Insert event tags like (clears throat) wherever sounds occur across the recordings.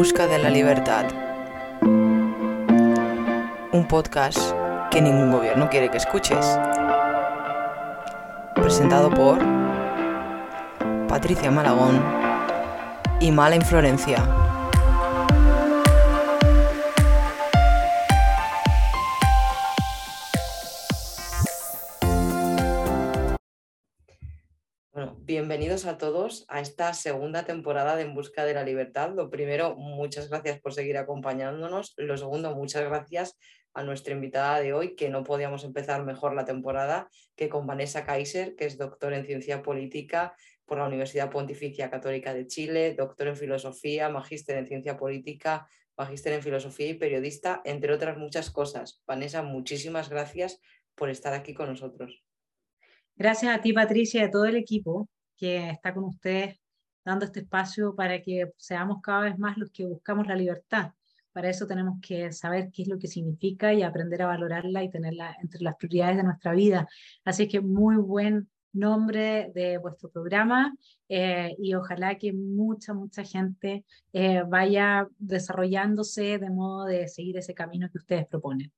busca de la libertad. Un podcast que ningún gobierno quiere que escuches. Presentado por Patricia Malagón y Mala Inflorencia. A todos a esta segunda temporada de En Busca de la Libertad. Lo primero, muchas gracias por seguir acompañándonos. Lo segundo, muchas gracias a nuestra invitada de hoy, que no podíamos empezar mejor la temporada que con Vanessa Kaiser, que es doctor en ciencia política por la Universidad Pontificia Católica de Chile, doctor en filosofía, magíster en ciencia política, magíster en filosofía y periodista, entre otras muchas cosas. Vanessa, muchísimas gracias por estar aquí con nosotros. Gracias a ti, Patricia, y a todo el equipo que está con ustedes dando este espacio para que seamos cada vez más los que buscamos la libertad. Para eso tenemos que saber qué es lo que significa y aprender a valorarla y tenerla entre las prioridades de nuestra vida. Así que muy buen nombre de vuestro programa eh, y ojalá que mucha, mucha gente eh, vaya desarrollándose de modo de seguir ese camino que ustedes proponen.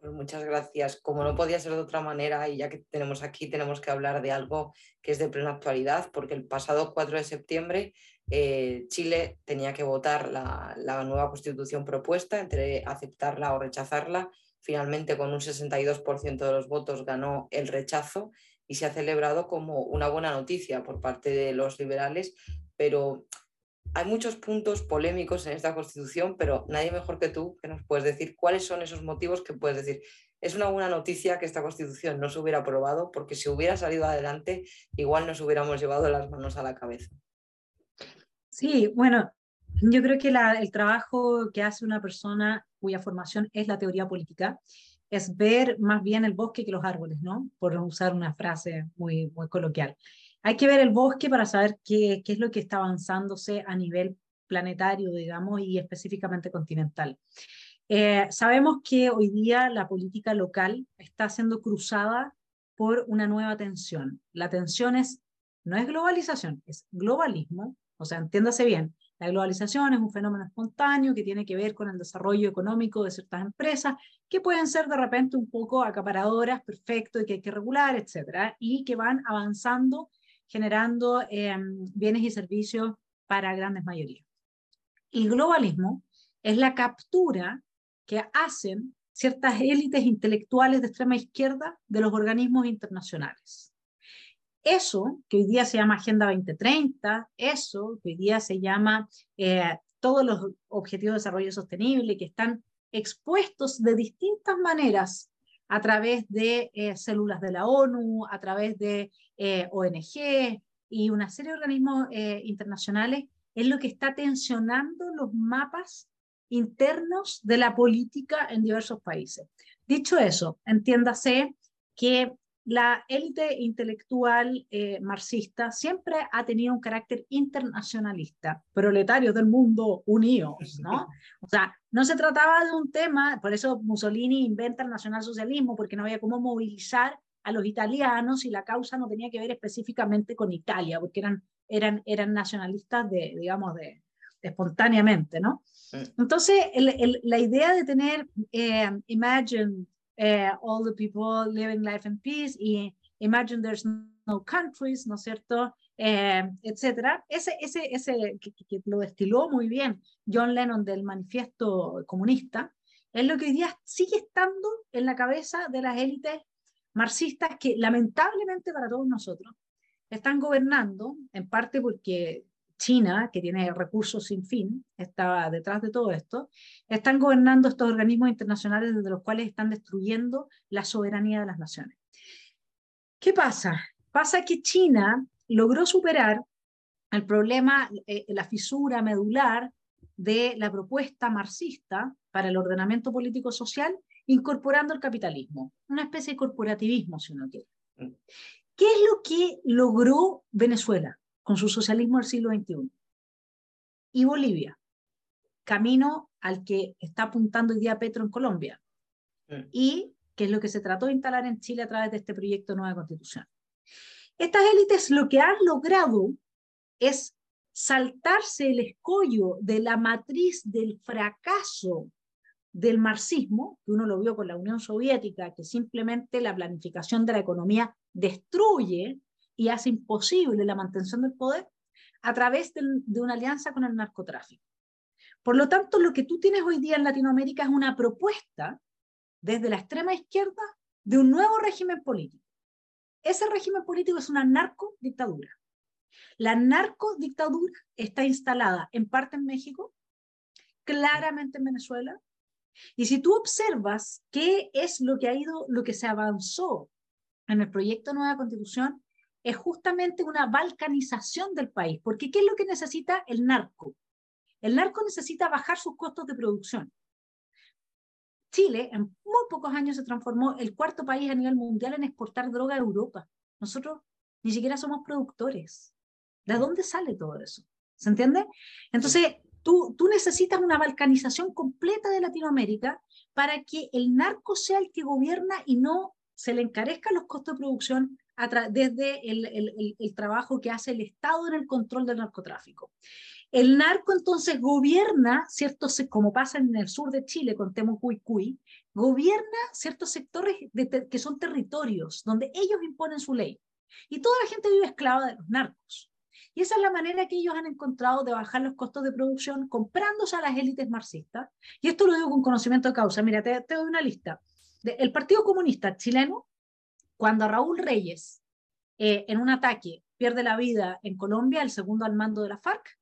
Pues muchas gracias. Como no podía ser de otra manera, y ya que tenemos aquí, tenemos que hablar de algo que es de plena actualidad, porque el pasado 4 de septiembre eh, Chile tenía que votar la, la, nueva constitución propuesta entre aceptarla o rechazarla. Finalmente, con un 62% de los votos ganó el rechazo y se ha celebrado como una buena noticia por parte de los liberales, pero hay muchos puntos polémicos en esta constitución, pero nadie mejor que tú que nos puedes decir cuáles son esos motivos que puedes decir. Es una buena noticia que esta constitución no se hubiera aprobado, porque si hubiera salido adelante, igual nos hubiéramos llevado las manos a la cabeza. Sí, bueno, yo creo que el trabajo que hace una persona cuya formación es la teoría política es ver más bien el bosque que los árboles, ¿no? Por usar una frase muy, muy coloquial. Hay que ver el bosque para saber qué, qué es lo que está avanzándose a nivel planetario, digamos, y específicamente continental. Eh, sabemos que hoy día la política local está siendo cruzada por una nueva tensión. La tensión es, no es globalización, es globalismo, o sea, entiéndase bien, la globalización es un fenómeno espontáneo que tiene que ver con el desarrollo económico de ciertas empresas que pueden ser de repente un poco acaparadoras, perfecto, y que hay que regular, etcétera, y que van avanzando generando eh, bienes y servicios para grandes mayorías. El globalismo es la captura que hacen ciertas élites intelectuales de extrema izquierda de los organismos internacionales. Eso, que hoy día se llama Agenda 2030, eso, que hoy día se llama eh, todos los objetivos de desarrollo sostenible, que están expuestos de distintas maneras a través de eh, células de la ONU, a través de eh, ONG y una serie de organismos eh, internacionales, es lo que está tensionando los mapas internos de la política en diversos países. Dicho eso, entiéndase que la élite intelectual eh, marxista siempre ha tenido un carácter internacionalista, proletarios del mundo unidos, ¿no? (laughs) O sea, no se trataba de un tema, por eso Mussolini inventa el nacionalsocialismo, porque no había cómo movilizar a los italianos y la causa no tenía que ver específicamente con Italia, porque eran, eran, eran nacionalistas de, digamos, de, espontáneamente, ¿no? Entonces, el, el, la idea de tener eh, Imagine eh, all the people living life in peace y Imagine there's no countries, ¿no es cierto? Eh, etcétera. Ese, ese, ese que, que, lo destiló muy bien John Lennon del manifiesto comunista, es lo que hoy día sigue estando en la cabeza de las élites marxistas que lamentablemente para todos nosotros están gobernando, en parte porque China, que tiene recursos sin fin, está detrás de todo esto, están gobernando estos organismos internacionales desde los cuales están destruyendo la soberanía de las naciones. ¿Qué pasa? Pasa que China logró superar el problema, eh, la fisura medular de la propuesta marxista para el ordenamiento político-social, incorporando el capitalismo, una especie de corporativismo, si uno quiere. Mm. ¿Qué es lo que logró Venezuela? con su socialismo del siglo XXI. Y Bolivia, camino al que está apuntando hoy día Petro en Colombia. Mm. Y que es lo que se trató de instalar en Chile a través de este proyecto de nueva constitución. Estas élites lo que han logrado es saltarse el escollo de la matriz del fracaso del marxismo, que uno lo vio con la Unión Soviética, que simplemente la planificación de la economía destruye y hace imposible la mantención del poder a través de, de una alianza con el narcotráfico. Por lo tanto, lo que tú tienes hoy día en Latinoamérica es una propuesta desde la extrema izquierda de un nuevo régimen político. Ese régimen político es una narcodictadura. La narcodictadura está instalada en parte en México, claramente en Venezuela, y si tú observas qué es lo que ha ido, lo que se avanzó en el proyecto de nueva constitución, es justamente una balcanización del país, porque ¿qué es lo que necesita el narco? El narco necesita bajar sus costos de producción. Chile en muy pocos años se transformó el cuarto país a nivel mundial en exportar droga a Europa. Nosotros ni siquiera somos productores. ¿De dónde sale todo eso? ¿Se entiende? Entonces, tú, tú necesitas una balcanización completa de Latinoamérica para que el narco sea el que gobierna y no se le encarezcan los costos de producción desde el, el, el, trabajo que hace el Estado en el control del narcotráfico. El narco entonces gobierna ciertos, como pasa en el sur de Chile con Temucuicuy, gobierna ciertos sectores que son territorios donde ellos imponen su ley. Y toda la gente vive esclava de los narcos. Y esa es la manera que ellos han encontrado de bajar los costos de producción comprándose a las élites marxistas. Y esto lo digo con conocimiento de causa. Mira, te, doy una lista. el Partido Comunista chileno, cuando Raúl Reyes, eh, en un ataque, pierde la vida en Colombia, el segundo al mando de la FARC,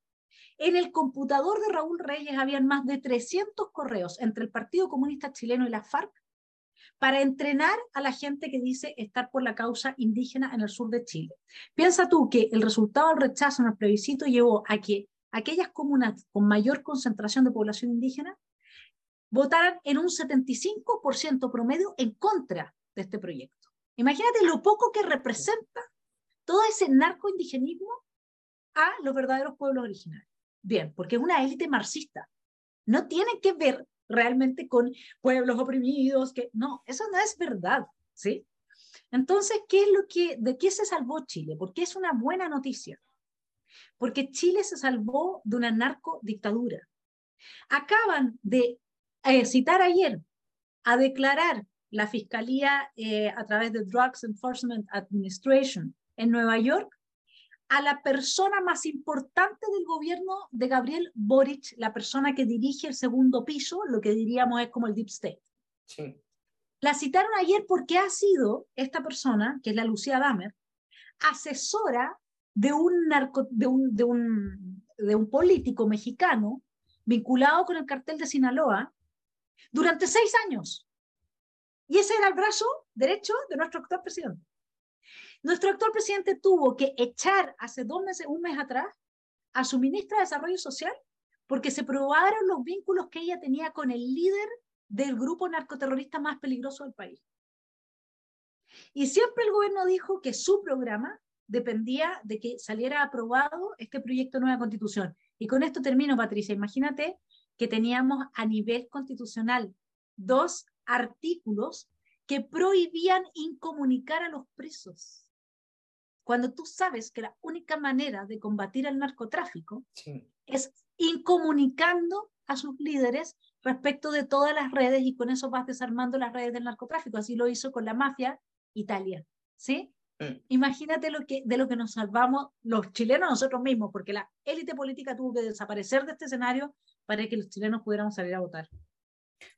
en el computador de Raúl Reyes habían más de 300 correos entre el Partido Comunista Chileno y la FARC para entrenar a la gente que dice estar por la causa indígena en el sur de Chile. Piensa tú que el resultado del rechazo en el plebiscito llevó a que aquellas comunas con mayor concentración de población indígena votaran en un 75% promedio en contra de este proyecto. Imagínate lo poco que representa todo ese narcoindigenismo a los verdaderos pueblos originarios. Bien, porque es una élite marxista. No tiene que ver realmente con pueblos oprimidos, que no, eso no es verdad, ¿sí? Entonces, ¿qué es lo que, ¿de qué se salvó Chile? Porque es una buena noticia. Porque Chile se salvó de una narcodictadura. Acaban de eh, citar ayer a declarar la Fiscalía eh, a través de Drugs Enforcement Administration en Nueva York a la persona más importante del gobierno de Gabriel Boric, la persona que dirige el segundo piso, lo que diríamos es como el Deep State. Sí. La citaron ayer porque ha sido esta persona, que es la Lucía Damer, asesora de un, narco, de un, de un, de un político mexicano vinculado con el cartel de Sinaloa durante seis años. Y ese era el brazo derecho de nuestro actual presidente. Nuestro actual presidente tuvo que echar hace dos meses, un mes atrás, a su ministra de Desarrollo Social porque se probaron los vínculos que ella tenía con el líder del grupo narcoterrorista más peligroso del país. Y siempre el gobierno dijo que su programa dependía de que saliera aprobado este proyecto de nueva constitución. Y con esto termino, Patricia. Imagínate que teníamos a nivel constitucional dos artículos que prohibían incomunicar a los presos cuando tú sabes que la única manera de combatir el narcotráfico es incomunicando a sus líderes respecto de todas las redes y con eso vas desarmando las redes del narcotráfico. Así lo hizo con la mafia italiana. ¿sí? Mm. Imagínate lo que, de lo que nos salvamos los chilenos nosotros mismos, porque la élite política tuvo que desaparecer de este escenario para que los chilenos pudiéramos salir a votar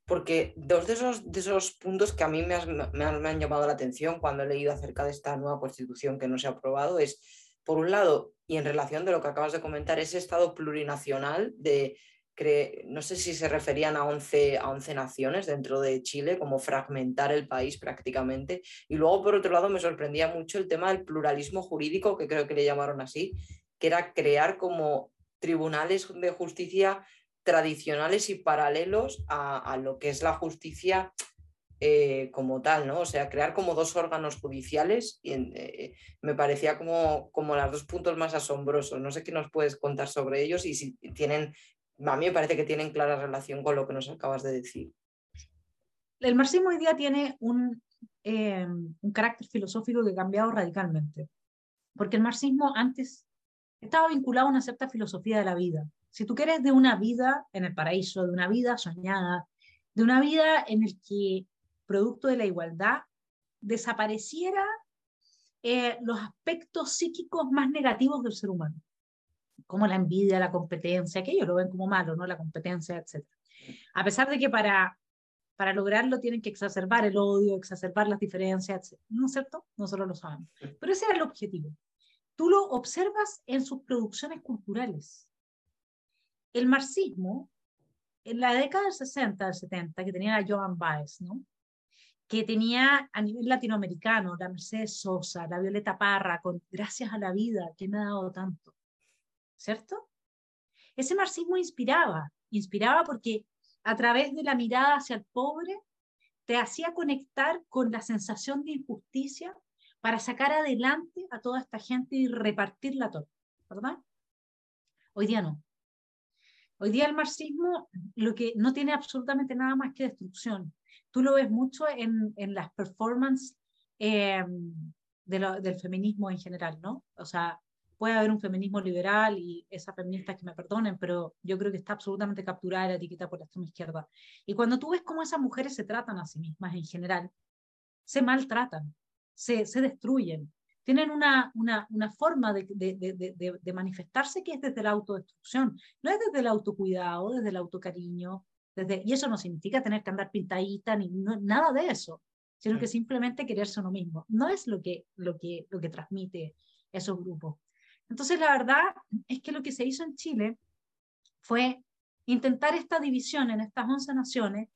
porque dos de esos, de esos puntos que a mí me, han, llamado la atención cuando he leído acerca de esta nueva constitución que no se ha aprobado es, por un lado, y en relación de lo que acabas de comentar, ese Estado plurinacional de, no sé si se referían a 11, a 11 naciones dentro de Chile, como fragmentar el país prácticamente. Y luego, por otro lado, me sorprendía mucho el tema del pluralismo jurídico, que creo que le llamaron así, que era crear como tribunales de justicia tradicionales y paralelos a, lo que es la justicia eh, como tal, ¿no? O sea, crear como dos órganos judiciales y eh, me parecía como, como los dos puntos más asombrosos. No sé qué nos puedes contar sobre ellos y si tienen, a mí me parece que tienen clara relación con lo que nos acabas de decir. El marxismo hoy día tiene un, eh, un carácter filosófico que ha cambiado radicalmente, porque el marxismo antes estaba vinculado a una cierta filosofía de la vida. Si tú quieres de una vida en el paraíso, de una vida soñada, de una vida en el que, producto de la igualdad, desapareciera eh, los aspectos psíquicos más negativos del ser humano, como la envidia, la competencia, que ellos lo ven como malo, ¿no? La competencia, etc. A pesar de que para, para lograrlo tienen que exacerbar el odio, exacerbar las diferencias, etc. ¿No es cierto? Nosotros lo sabemos. Pero ese era el objetivo. Tú lo observas en sus producciones culturales. El marxismo, en la década del 60, del 70, que tenía a Joan Baez, ¿no? que tenía a nivel latinoamericano, la Mercedes Sosa, la Violeta Parra, con Gracias a la vida, que me ha dado tanto, ¿cierto? Ese marxismo inspiraba, inspiraba porque a través de la mirada hacia el pobre te hacía conectar con la sensación de injusticia para sacar adelante a toda esta gente y repartirla toda, ¿verdad? Hoy día no. Hoy día el marxismo lo que no tiene absolutamente nada más que destrucción, tú lo ves mucho en, en las performances eh, del feminismo en general, ¿no? O sea, puede haber un feminismo liberal y esas feministas que me perdonen, pero yo creo que está absolutamente capturada la etiqueta por la extrema izquierda. Y cuando tú ves cómo esas mujeres se tratan a sí mismas en general, se maltratan, se, se destruyen, tienen una, una, una forma de, de, de, de, manifestarse que es desde la autodestrucción, no es desde el autocuidado, desde el autocariño, y eso no significa tener que andar pintadita ni nada de eso, sino que simplemente quererse uno mismo. No es lo que, lo que, lo que transmite esos grupos. Entonces, la verdad es que lo que se hizo en Chile fue intentar esta división en estas 11 naciones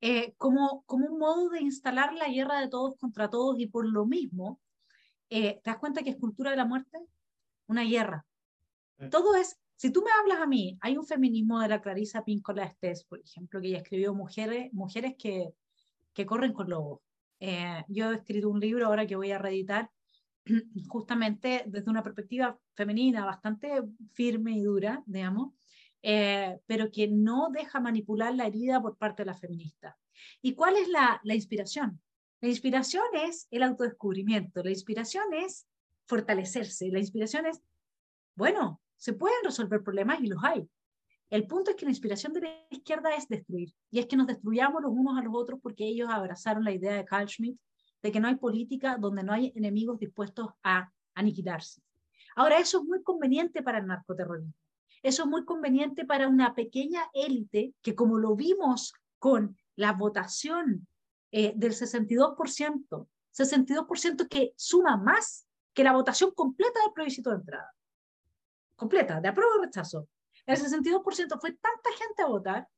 eh, como, como un modo de instalar la guerra de todos contra todos y por lo mismo, eh, ¿te das cuenta que es cultura de la muerte? Una guerra. Todo es si tú me hablas a mí, hay un feminismo de la Clarisa Pinkola Estés, por ejemplo, que ella escribió Mujeres, mujeres que, que corren con lobos. Eh, yo he escrito un libro ahora que voy a reeditar (clears throat) justamente desde una perspectiva femenina bastante firme y dura, digamos, eh, pero que no deja manipular la herida por parte de la feminista. ¿Y cuál es la, la inspiración? La inspiración es el autodescubrimiento, la inspiración es fortalecerse, la inspiración es, bueno, se pueden resolver problemas y los hay. El punto es que la inspiración de la izquierda es destruir, y es que nos destruyamos los unos a los otros porque ellos abrazaron la idea de Carl Schmitt de que no hay política donde no hay enemigos dispuestos a aniquilarse. Ahora, eso es muy conveniente para el narcoterrorismo. Eso es muy conveniente para una pequeña élite que, como lo vimos con la votación eh, del 62%, 62% que suma más que la votación completa del plebiscito de entrada completa, de apruebo o rechazo. El 62% fue tanta gente a votar,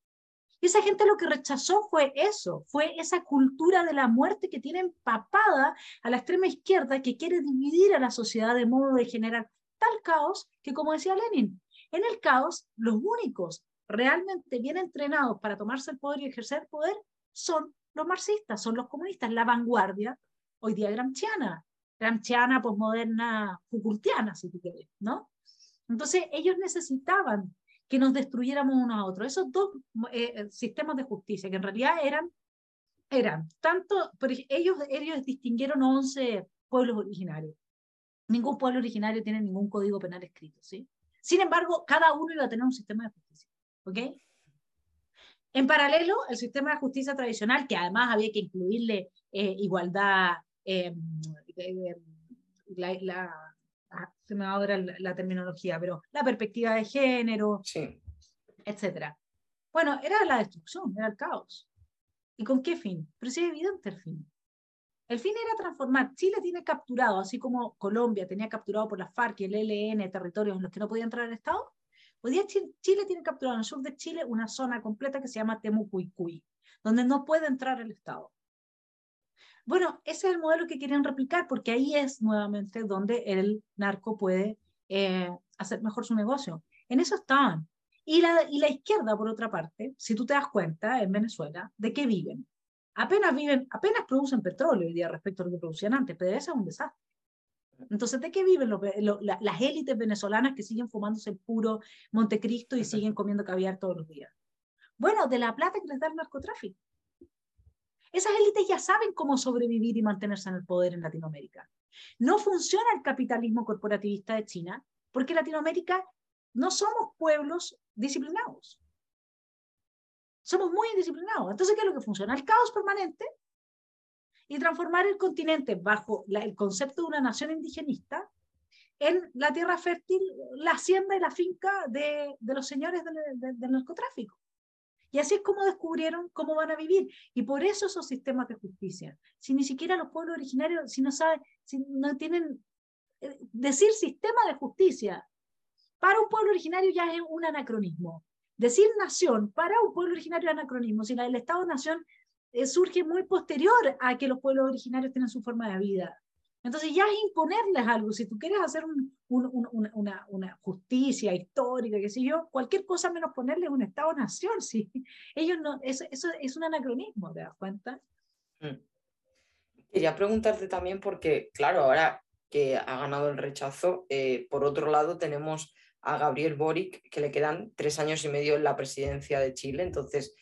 y esa gente lo que rechazó fue eso, fue esa cultura de la muerte que tiene empapada a la extrema izquierda que quiere dividir a la sociedad de modo de generar tal caos que, como decía Lenin, en el caos los únicos realmente bien entrenados para tomarse el poder y ejercer poder son los marxistas, son los comunistas, la vanguardia, hoy día gramsciana, gramsciana, posmoderna, Foucaultiana, si tú quieres, ¿no? Entonces, ellos necesitaban que nos destruyéramos unos a otros. Esos dos eh, eh, sistemas de justicia, que en realidad eran, eran tanto, pero ellos, ellos distinguieron 11 pueblos originarios. Ningún pueblo originario tiene ningún código penal escrito, ¿sí? Sin embargo, cada uno iba a tener un sistema de justicia, ¿ok? En paralelo, el sistema de justicia tradicional, que además había que incluirle eh, igualdad, la Ah, se me va ahora la, terminología, pero la perspectiva de género, sí. etc. Bueno, era la destrucción, era el caos. ¿Y con qué fin? Pero sí es evidente el fin. El fin era transformar. Chile tiene capturado, así como Colombia tenía capturado por las FARC y el ELN territorios en los que no podía entrar el Estado. Hoy día Chile tiene capturado en el sur de Chile una zona completa que se llama Temucuicuy, donde no puede entrar el Estado. Bueno, ese es el modelo que quieren replicar porque ahí es nuevamente donde el narco puede eh, hacer mejor su negocio. En eso estaban. Y la, y la izquierda, por otra parte, si tú te das cuenta, en Venezuela, ¿de qué viven? Apenas viven, apenas producen petróleo hoy día respecto a lo que producían antes, ese es un desastre. Entonces, ¿de qué viven las élites venezolanas que siguen fumándose el puro Montecristo y siguen comiendo caviar todos los días? Bueno, de la plata que les da el narcotráfico. Esas élites ya saben cómo sobrevivir y mantenerse en el poder en Latinoamérica. No funciona el capitalismo corporativista de China porque Latinoamérica no somos pueblos disciplinados. Somos muy indisciplinados. Entonces, ¿qué es lo que funciona? El caos permanente y transformar el continente bajo el concepto de una nación indigenista en la tierra fértil, la hacienda y la finca de, los señores del, narcotráfico. Y así es como descubrieron cómo van a vivir. Y por eso esos sistemas de justicia. Si ni siquiera los pueblos originarios, si no saben, si no tienen, eh, decir sistema de justicia para un pueblo originario ya es un anacronismo. Decir nación para un pueblo originario es anacronismo. Si el Estado-nación eh, surge muy posterior a que los pueblos originarios tienen su forma de vida. Entonces ya es imponerles algo. Si tú quieres hacer una, una, justicia histórica, qué sé yo, cualquier cosa menos ponerles un Estado-nación. ¿sí? (laughs) Ellos no, eso, eso, es un anacronismo, ¿te das cuenta? Mm. Quería preguntarte también porque, claro, ahora que ha ganado el rechazo, eh, por otro lado tenemos a Gabriel Boric, que le quedan tres años y medio en la presidencia de Chile. Entonces,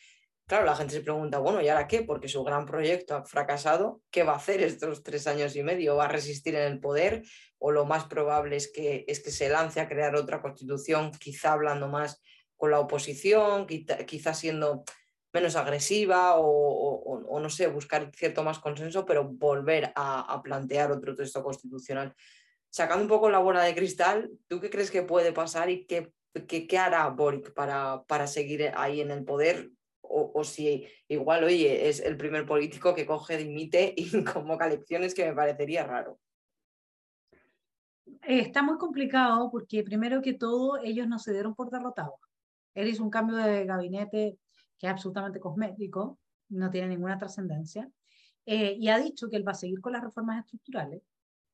claro, la gente se pregunta, bueno, ¿y ahora qué? Porque su gran proyecto ha fracasado, ¿qué va a hacer estos tres años y medio? ¿Va a resistir en el poder? ¿O lo más probable es que, es que se lance a crear otra constitución, quizá hablando más con la oposición, quizá, siendo menos agresiva o, no sé, buscar cierto más consenso, pero volver a plantear otro texto constitucional? sacando un poco la bola de cristal, ¿tú qué crees que puede pasar y qué, qué, hará Boric para, para seguir ahí en el poder? O, si igual, oye, es el primer político que coge, dimite y (laughs) convoca elecciones, que me parecería raro. Eh, está muy complicado porque primero que todo ellos no se dieron por derrotados. Él hizo un cambio de gabinete que es absolutamente cosmético, no tiene ninguna trascendencia, eh, y ha dicho que él va a seguir con las reformas estructurales,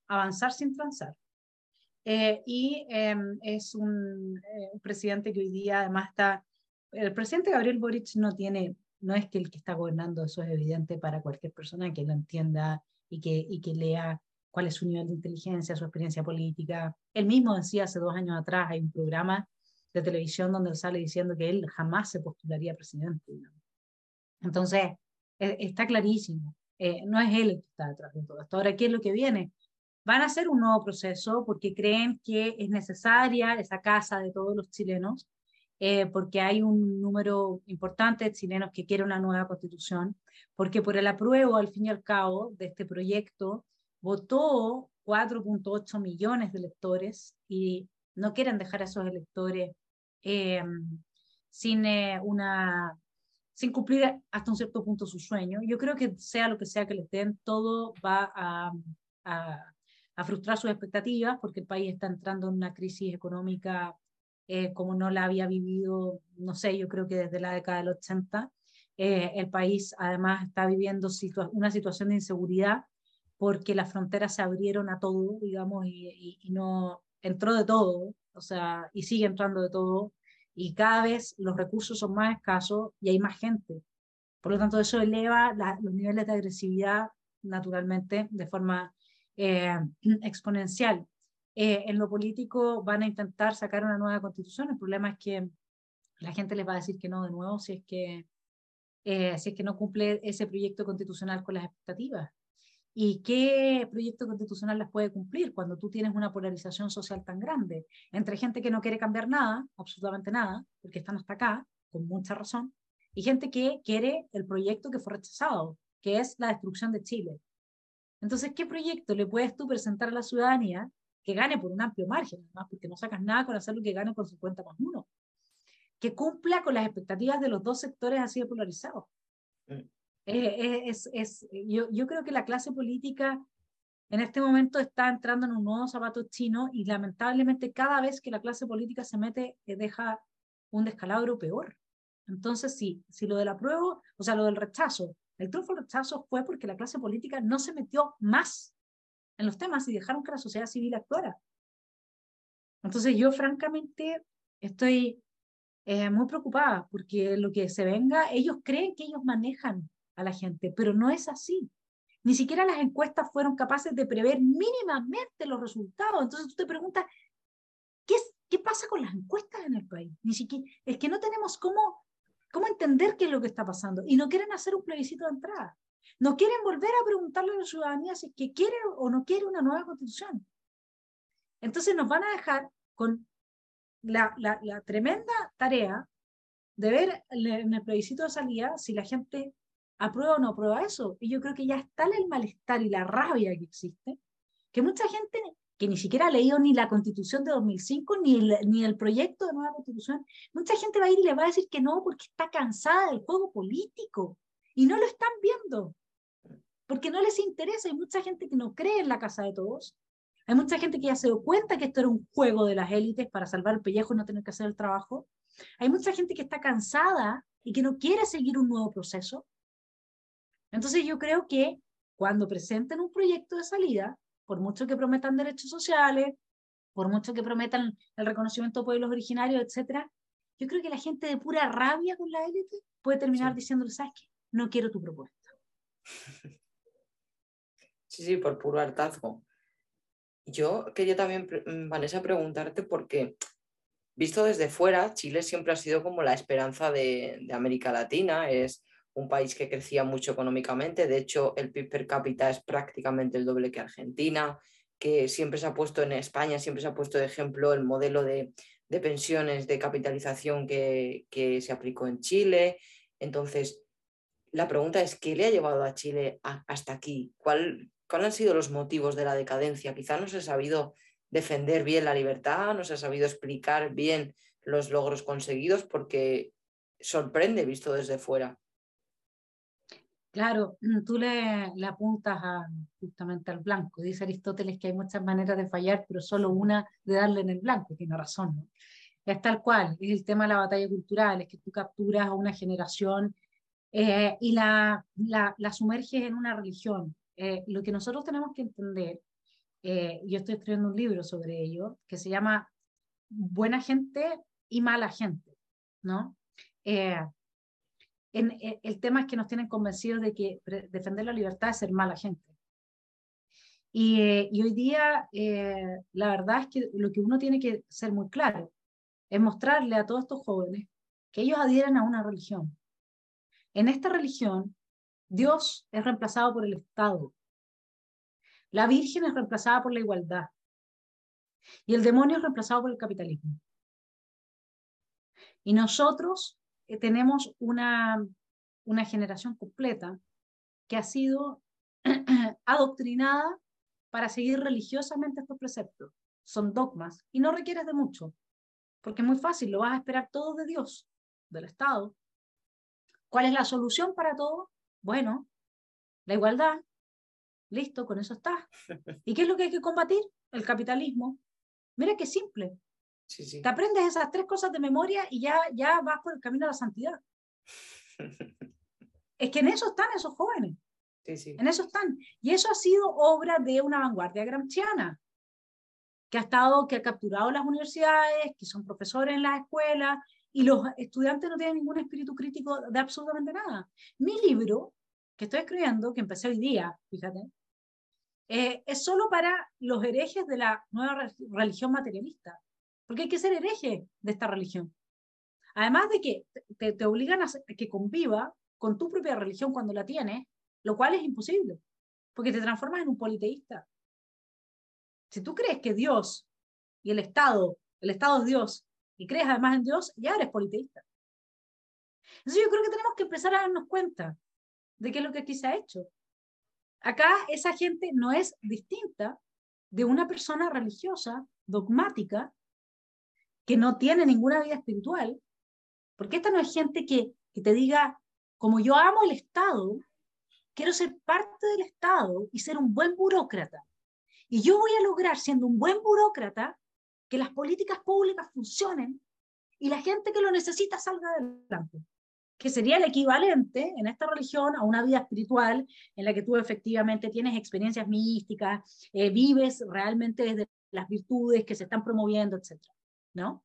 avanzar sin transar. Eh, y em, es un, eh, un, presidente que hoy día además está, el presidente Gabriel Boric no tiene, no es que el que está gobernando, eso es evidente para cualquier persona que lo entienda y que, y que lea cuál es su nivel de inteligencia, su experiencia política. Él mismo decía hace dos años atrás, hay un programa de televisión donde sale diciendo que él jamás se postularía presidente. Entonces, e, está clarísimo, eh, no es él el que está detrás de todo esto. Ahora, ¿qué es lo que viene? van a hacer un nuevo proceso porque creen que es necesaria esa casa de todos los chilenos, eh, porque hay un número importante de chilenos que quieren una nueva constitución, porque por el apruebo, al fin y al cabo, de este proyecto, votó 4.8 millones de electores y no quieren dejar a esos electores eh, sin, eh, una, sin cumplir hasta un cierto punto su sueño. Yo creo que sea lo que sea que les den, todo va a, a a frustrar sus expectativas porque el país está entrando en una crisis económica eh, como no la había vivido, no sé, yo creo que desde la década del 80. Eh, el país además está viviendo una situación de inseguridad porque las fronteras se abrieron a todo, digamos, y, y, no entró de todo, o sea, y sigue entrando de todo, y cada vez los recursos son más escasos y hay más gente. Por lo tanto, eso eleva los niveles de agresividad naturalmente de forma eh, (clears throat) exponencial. Eh, en lo político van a intentar sacar una nueva constitución. El problema es que la gente les va a decir que no de nuevo si es que, eh, si es que no cumple ese proyecto constitucional con las expectativas. ¿Y qué proyecto constitucional las puede cumplir cuando tú tienes una polarización social tan grande entre gente que no quiere cambiar nada, absolutamente nada, porque están hasta acá, con mucha razón, y gente que quiere el proyecto que fue rechazado, que es la destrucción de Chile, entonces, ¿qué proyecto le puedes tú presentar a la ciudadanía que gane por un amplio margen, además, porque no sacas nada con hacer lo que gane con 50 más uno? Que cumpla con las expectativas de los dos sectores así de polarizados. Mm. Eh, es, es, yo, yo creo que la clase política en este momento está entrando en un nuevo zapato chino y lamentablemente cada vez que la clase política se mete eh, deja un descalabro peor. Entonces, sí, si lo del apruebo, o sea, lo del rechazo, el triunfo rechazo fue porque la clase política no se metió más en los temas y dejaron que la sociedad civil actuara. Entonces yo francamente estoy eh, muy preocupada porque lo que se venga, ellos creen que ellos manejan a la gente, pero no es así. Ni siquiera las encuestas fueron capaces de prever mínimamente los resultados. Entonces tú te preguntas, ¿qué, qué pasa con las encuestas en el país? Ni siquiera, es que no tenemos cómo cómo entender qué es lo que está pasando. Y no quieren hacer un plebiscito de entrada. No quieren volver a preguntarle a la ciudadanía si es quiere o no quiere una nueva constitución. Entonces nos van a dejar con la, tremenda tarea de ver en el plebiscito de salida si la gente aprueba o no aprueba eso. Y yo creo que ya está el malestar y la rabia que existe, que mucha gente que ni siquiera ha leído ni la constitución de 2005 ni el, ni el proyecto de nueva constitución, mucha gente va a ir y le va a decir que no porque está cansada del juego político y no lo están viendo, porque no les interesa. Hay mucha gente que no cree en la casa de todos. Hay mucha gente que ya se dio cuenta que esto era un juego de las élites para salvar el pellejo y no tener que hacer el trabajo. Hay mucha gente que está cansada y que no quiere seguir un nuevo proceso. Entonces yo creo que cuando presenten un proyecto de salida, por mucho que prometan derechos sociales, por mucho que prometan el reconocimiento de pueblos originarios, etcétera, yo creo que la gente de pura rabia con la élite puede terminar diciéndole, ¿sabes qué? No quiero tu propuesta. Sí, sí, por puro hartazgo. Yo quería también, mm, Vanessa, preguntarte porque, visto desde fuera, Chile siempre ha sido como la esperanza de, de América Latina, es un país que crecía mucho económicamente, de hecho el PIB per cápita es prácticamente el doble que Argentina, que siempre se ha puesto en España, siempre se ha puesto de ejemplo el modelo de, pensiones de capitalización que, se aplicó en Chile. Entonces, la pregunta es, ¿qué le ha llevado a Chile hasta aquí? ¿Cuál, ¿Cuáles han sido los motivos de la decadencia? Quizá no se ha sabido defender bien la libertad, no se ha sabido explicar bien los logros conseguidos porque sorprende visto desde fuera. Claro, (clears throat) tú le, apuntas justamente al blanco. Dice Aristóteles que hay muchas maneras de fallar, pero solo una de darle en el blanco. Tiene razón. Es tal cual, es el tema de la batalla cultural, es que tú capturas a una generación eh, y la, la, sumerges en una religión. Eh, lo que nosotros tenemos que entender, eh, yo estoy escribiendo un libro sobre ello, que se llama Buena gente y mala gente, ¿no? en, eh, el tema es que nos tienen convencidos de que defender la libertad es ser mala gente. Y, y hoy día, la verdad es que lo que uno tiene que ser muy claro es mostrarle a todos estos jóvenes que ellos adhieren a una religión. En esta religión, Dios es reemplazado por el Estado. La Virgen es reemplazada por la igualdad. Y el demonio es reemplazado por el capitalismo. Y nosotros eh, tenemos una, una generación completa que ha sido (clears throat) adoctrinada para seguir religiosamente estos preceptos. Son dogmas y no requieres de mucho, porque es muy fácil, lo vas a esperar todo de Dios, del Estado. ¿Cuál es la solución para todo? Bueno, la igualdad. Listo, con eso está. (laughs) ¿Y qué es lo que hay que combatir? El capitalismo. Mira qué simple. Te aprendes esas tres cosas de memoria y ya, ya vas por el camino a la santidad. (laughs) es que en eso están esos jóvenes. En eso están. Y eso ha sido obra de una vanguardia gramsciana, que ha estado, que ha capturado las universidades, que son profesores en las escuelas, y los estudiantes no tienen ningún espíritu crítico de absolutamente nada. Mi libro, que estoy escribiendo, que empecé hoy día, fíjate, eh, es solo para los herejes de la nueva religión materialista porque hay que ser hereje de esta religión. Además de que te, obligan a que conviva con tu propia religión cuando la tienes, lo cual es imposible, porque te transformas en un politeísta. Si tú crees que Dios y el Estado, el Estado es Dios, y crees además en Dios, ya eres politeísta. Entonces yo creo que tenemos que empezar a darnos cuenta de qué es lo que aquí se ha hecho. Acá esa gente no es distinta de una persona religiosa, dogmática, que no tiene ninguna vida espiritual, porque esta no es gente que, que te diga, como yo amo el Estado, quiero ser parte del Estado y ser un buen burócrata. Y yo voy a lograr, siendo un buen burócrata, que las políticas públicas funcionen y la gente que lo necesita salga adelante. Que sería el equivalente en esta religión a una vida espiritual en la que tú efectivamente tienes experiencias místicas, eh, vives realmente desde las virtudes que se están promoviendo, etc. ¿no?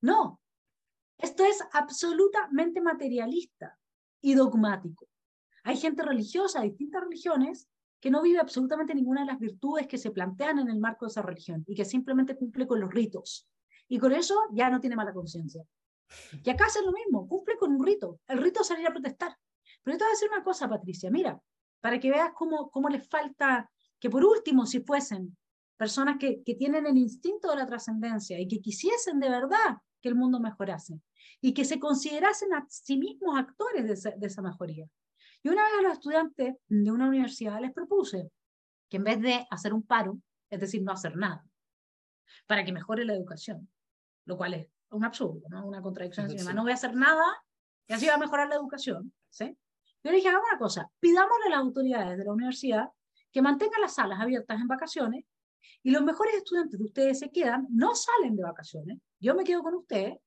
No, esto es absolutamente materialista y dogmático. Hay gente religiosa de distintas religiones que no vive absolutamente ninguna de las virtudes que se plantean en el marco de esa religión y que simplemente cumple con los ritos. Y con eso ya no tiene mala conciencia. Y acá es lo mismo, cumple con un rito. El rito es salir a protestar. Pero yo te voy a decir una cosa, Patricia, mira, para que veas cómo, cómo les falta, que por último, si fuesen personas que, tienen el instinto de la trascendencia y que quisiesen de verdad que el mundo mejorase y que se considerasen a sí mismos actores de esa mejoría. Y una vez a los estudiantes de una universidad les propuse que en vez de hacer un paro, es decir, no hacer nada, para que mejore la educación, lo cual es un absurdo, ¿no? una contradicción. Sí. No voy a hacer nada y así va a mejorar la educación. ¿sí? Yo le dije, hagamos una cosa, pidámosle a las autoridades de la universidad que mantengan las salas abiertas en vacaciones y los mejores estudiantes de ustedes se quedan, no salen de vacaciones, yo me quedo con ustedes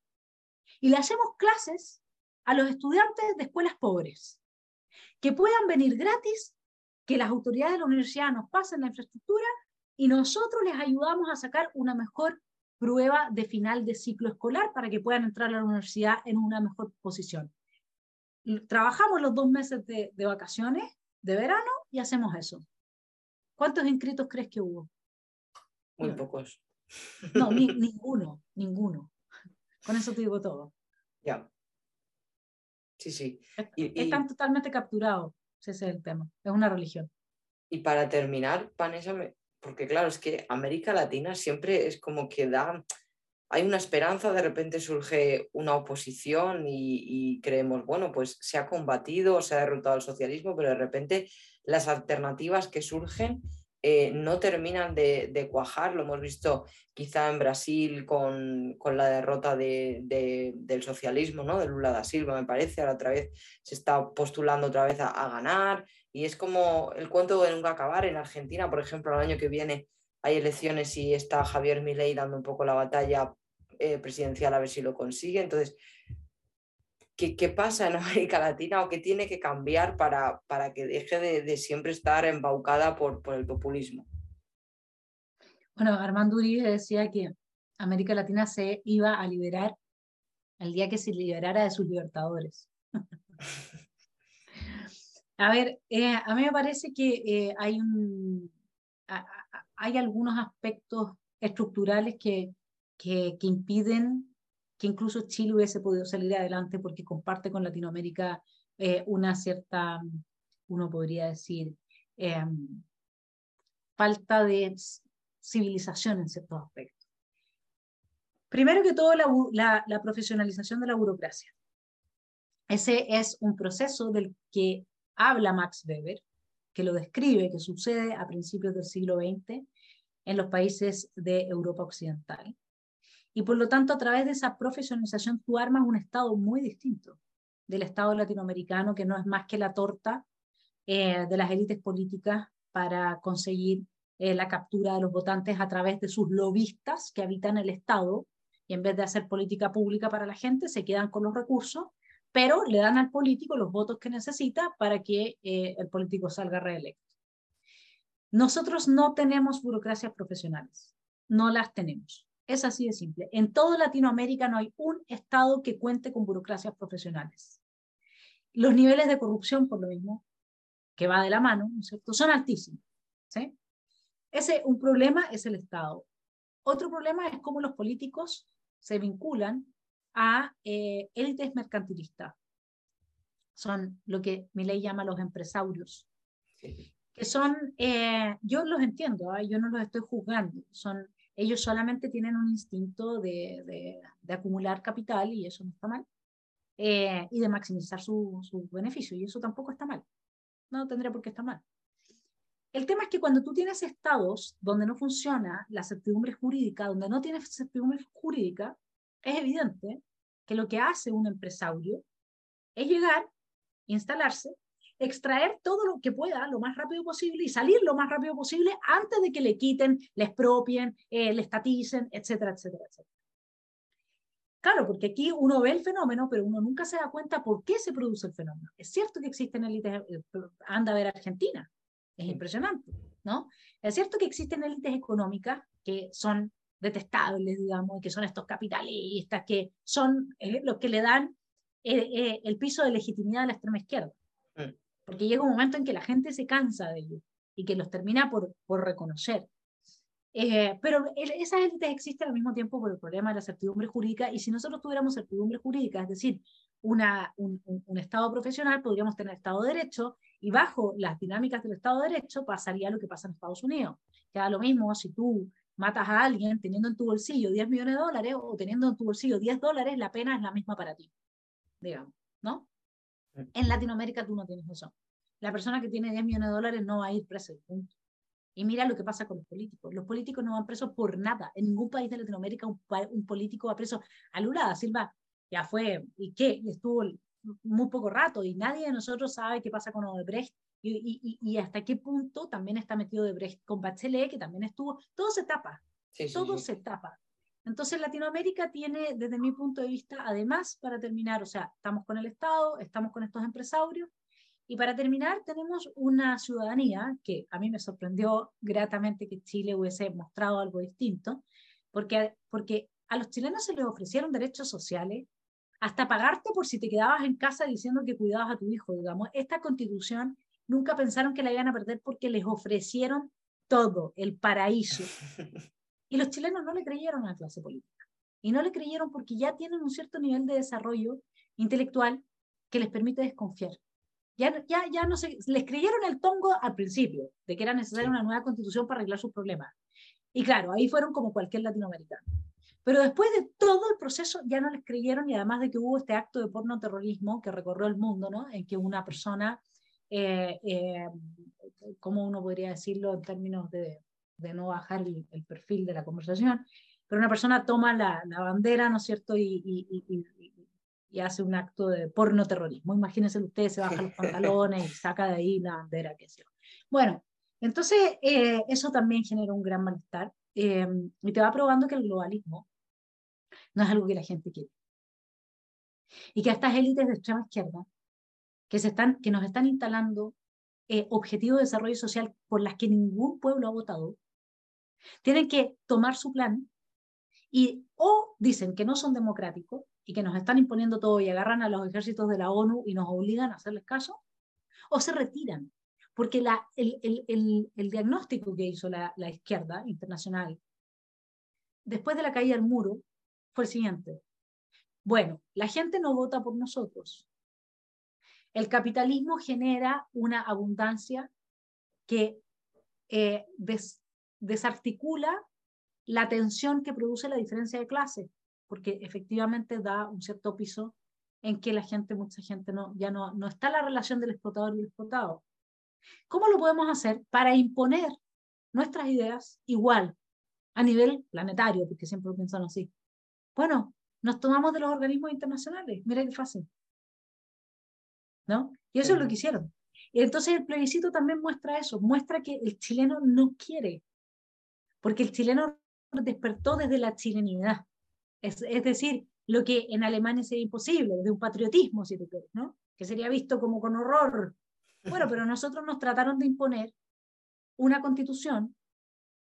y le hacemos clases a los estudiantes de escuelas pobres, que puedan venir gratis, que las autoridades de la universidad nos pasen la infraestructura y nosotros les ayudamos a sacar una mejor prueba de final de ciclo escolar para que puedan entrar a la universidad en una mejor posición. Trabajamos los dos meses de, de vacaciones, de verano, y hacemos eso. ¿Cuántos inscritos crees que hubo? Muy pocos. No, ni, (laughs) ninguno, ninguno. Con eso te digo todo. Ya. Sí, sí. Y, Están totalmente capturados, ese es el tema. Es una religión. Y para terminar, Vanessa, porque claro, es que América Latina siempre es como que da, hay una esperanza, de repente surge una oposición y, y, creemos, bueno, pues se ha combatido, se ha derrotado el socialismo, pero de repente las alternativas que surgen eh, no terminan de, cuajar, lo hemos visto quizá en Brasil con, con la derrota de, de, del socialismo, ¿no? de Lula da Silva, me parece, ahora otra vez se está postulando otra vez a, a ganar, y es como el cuento de nunca acabar. En Argentina, por ejemplo, el año que viene hay elecciones y está Javier Milei dando un poco la batalla eh, presidencial a ver si lo consigue. Entonces, ¿qué, ¿qué, pasa en América Latina o qué tiene que cambiar para, para que deje de, de siempre estar embaucada por, por, el populismo? Bueno, Armando Uribe decía que América Latina se iba a liberar el día que se liberara de sus libertadores. (laughs) A ver, eh, a mí me parece que eh, hay, un, a, hay algunos aspectos estructurales que, que, que, impiden incluso Chile hubiese podido salir adelante porque comparte con Latinoamérica eh, una cierta, uno podría decir, em, falta de civilización en ciertos aspectos. Primero que todo, la, la profesionalización de la burocracia. Ese es un proceso del que habla Max Weber, que lo describe, que sucede a principios del siglo XX en los países de Europa Occidental. Y por lo tanto, a través de esa profesionalización, tú armas un Estado muy distinto del Estado latinoamericano, que no es más que la torta eh, de las élites políticas para conseguir eh, la captura de los votantes a través de sus lobistas que habitan el Estado y en vez de hacer política pública para la gente, se quedan con los recursos pero le dan al político los votos que necesita para que eh, el político salga reelecto. Nosotros no tenemos burocracias profesionales, no las tenemos. Es así de simple. En toda Latinoamérica no hay un Estado que cuente con burocracias profesionales. Los niveles de corrupción, por lo mismo, que va de la mano, ¿no es cierto?, son altísimos. ¿sí? Ese un problema es el Estado. Otro problema es cómo los políticos se vinculan a eh, élites mercantilistas. Son lo que Milei llama los empresarios, que son, eh, yo los entiendo, ¿eh? yo no los estoy juzgando, son, ellos solamente tienen un instinto de, de, de acumular capital y eso no está mal, eh, y de maximizar su, su beneficio, y eso tampoco está mal, no tendría por qué estar mal. El tema es que cuando tú tienes estados donde no funciona la certidumbre jurídica, donde no tienes certidumbre jurídica, es evidente que lo que hace un empresario es llegar, instalarse, extraer todo lo que pueda lo más rápido posible y salir lo más rápido posible antes de que le quiten, le expropien, eh, le estaticen, etcétera, etcétera, etcétera. Claro, porque aquí uno ve el fenómeno, pero uno nunca se da cuenta por qué se produce el fenómeno. Es cierto que existen élites, eh, anda a ver Argentina, es impresionante, ¿no? Es cierto que existen élites económicas que son detestables, digamos, y que son estos capitalistas, que son eh, los que le dan eh, eh, el piso de legitimidad a la extrema izquierda. Mm. Porque llega un momento en que la gente se cansa de ellos y que los termina por, por reconocer. Eh, pero esas élites existen al mismo tiempo por el problema de la certidumbre jurídica y si nosotros tuviéramos certidumbre jurídica, es decir, una, un, un, un, Estado profesional, podríamos tener Estado de Derecho y bajo las dinámicas del Estado de Derecho pasaría lo que pasa en Estados Unidos, queda lo mismo si tú matas a alguien teniendo en tu bolsillo 10 millones de dólares o teniendo en tu bolsillo 10 dólares, la pena es la misma para ti, digamos, ¿no? En Latinoamérica tú no tienes eso. La persona que tiene 10 millones de dólares no va a ir preso, punto. Y mira lo que pasa con los políticos. Los políticos no van presos por nada. En ningún país de Latinoamérica un, un político va preso. A Lula da Silva ya fue, ¿y qué? Estuvo muy poco rato y nadie de nosotros sabe qué pasa con Odebrecht y, y, hasta qué punto también está metido Odebrecht con Bachelet, que también estuvo. Todo se tapa. todo se tapa. Entonces Latinoamérica tiene, desde mi punto de vista, además, para terminar, o sea, estamos con el Estado, estamos con estos empresarios, y para terminar, tenemos una ciudadanía que a mí me sorprendió gratamente que Chile hubiese mostrado algo distinto, porque, porque a los chilenos se les ofrecieron derechos sociales, hasta pagarte por si te quedabas en casa diciendo que cuidabas a tu hijo, digamos. Esta constitución nunca pensaron que la iban a perder porque les ofrecieron todo, el paraíso. (laughs) Y los chilenos no le creyeron a la clase política. Y no le creyeron porque ya tienen un cierto nivel de desarrollo intelectual que les permite desconfiar. Ya, ya, ya no se, les creyeron el tongo al principio, de que era necesaria una nueva constitución para arreglar sus problemas. Y claro, ahí fueron como cualquier latinoamericano. Pero después de todo el proceso ya no les creyeron y además de que hubo este acto de porno terrorismo que recorrió el mundo, ¿no? En que una persona, eh, eh, ¿cómo uno podría decirlo en términos de, de no bajar el, perfil de la conversación? Pero una persona toma la, la bandera, ¿no es cierto? Y, y, y hace un acto de porno terrorismo. Imagínense ustedes, se baja los (laughs) pantalones y saca de ahí la bandera, que sea. Bueno, entonces eh, eso también genera un gran malestar eh, y te va probando que el globalismo no es algo que la gente quiere. Y que estas élites de extrema izquierda que, se están, que nos están instalando eh, objetivos de desarrollo social por las que ningún pueblo ha votado, tienen que tomar su plan y o dicen que no son democráticos y que nos están imponiendo todo y agarran a los ejércitos de la ONU y nos obligan a hacerles caso, o se retiran. Porque la, el, el, el, diagnóstico que hizo la, la izquierda internacional después de la caída del muro fue el siguiente. Bueno, la gente no vota por nosotros. El capitalismo genera una abundancia que eh, desarticula la tensión que produce la diferencia de clase porque efectivamente da un cierto piso en que la gente, mucha gente no, ya no, no está la relación del explotador y el explotado. ¿Cómo lo podemos hacer para imponer nuestras ideas igual a nivel planetario? Porque siempre lo piensan así. Bueno, nos tomamos de los organismos internacionales. Mira qué fácil. ¿No? Y eso es lo que hicieron. Y entonces el plebiscito también muestra eso, muestra que el chileno no quiere, porque el chileno despertó desde la chilenidad. Es, decir, lo que en Alemania sería imposible, de un patriotismo, si tú quieres, ¿no? Que sería visto como con horror. Bueno, pero nosotros nos trataron de imponer una constitución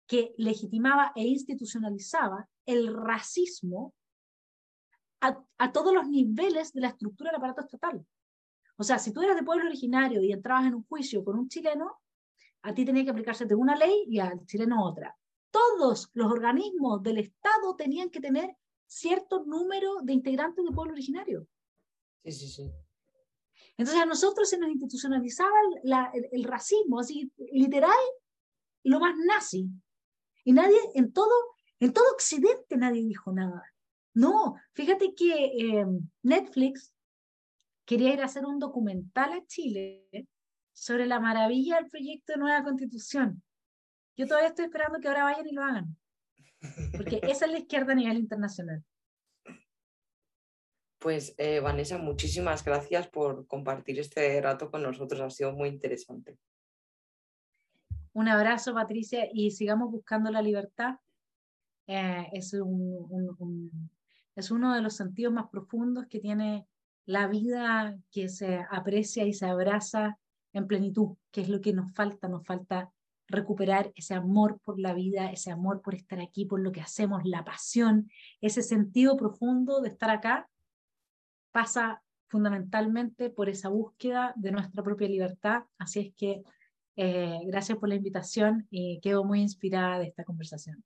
que legitimaba e institucionalizaba el racismo a, a, todos los niveles de la estructura del aparato estatal. O sea, si tú eras de pueblo originario y entrabas en un juicio con un chileno, a ti tenía que aplicarse de una ley y al chileno otra. Todos los organismos del Estado tenían que tener cierto número de integrantes del pueblo originario. Sí, sí, sí. Entonces a nosotros se nos institucionalizaba el, racismo, así literal, lo más nazi. Y nadie, en todo, en todo Occidente nadie dijo nada. No, fíjate que eh, Netflix quería ir a hacer un documental a Chile sobre la maravilla del proyecto de nueva constitución. Yo todavía estoy esperando que ahora vayan y lo hagan. Porque (laughs) esa es la izquierda a nivel internacional. Pues eh, Vanessa, muchísimas gracias por compartir este rato con nosotros. Ha sido muy interesante. Un abrazo, Patricia, y sigamos buscando la libertad. Eh, es, es uno de los sentidos más profundos que tiene la vida que se aprecia y se abraza en plenitud, que es lo que nos falta. Nos falta recuperar ese amor por la vida, ese amor por estar aquí, por lo que hacemos, la pasión, ese sentido profundo de estar acá, pasa fundamentalmente por esa búsqueda de nuestra propia libertad. Así es que eh, gracias por la invitación y quedo muy inspirada de esta conversación.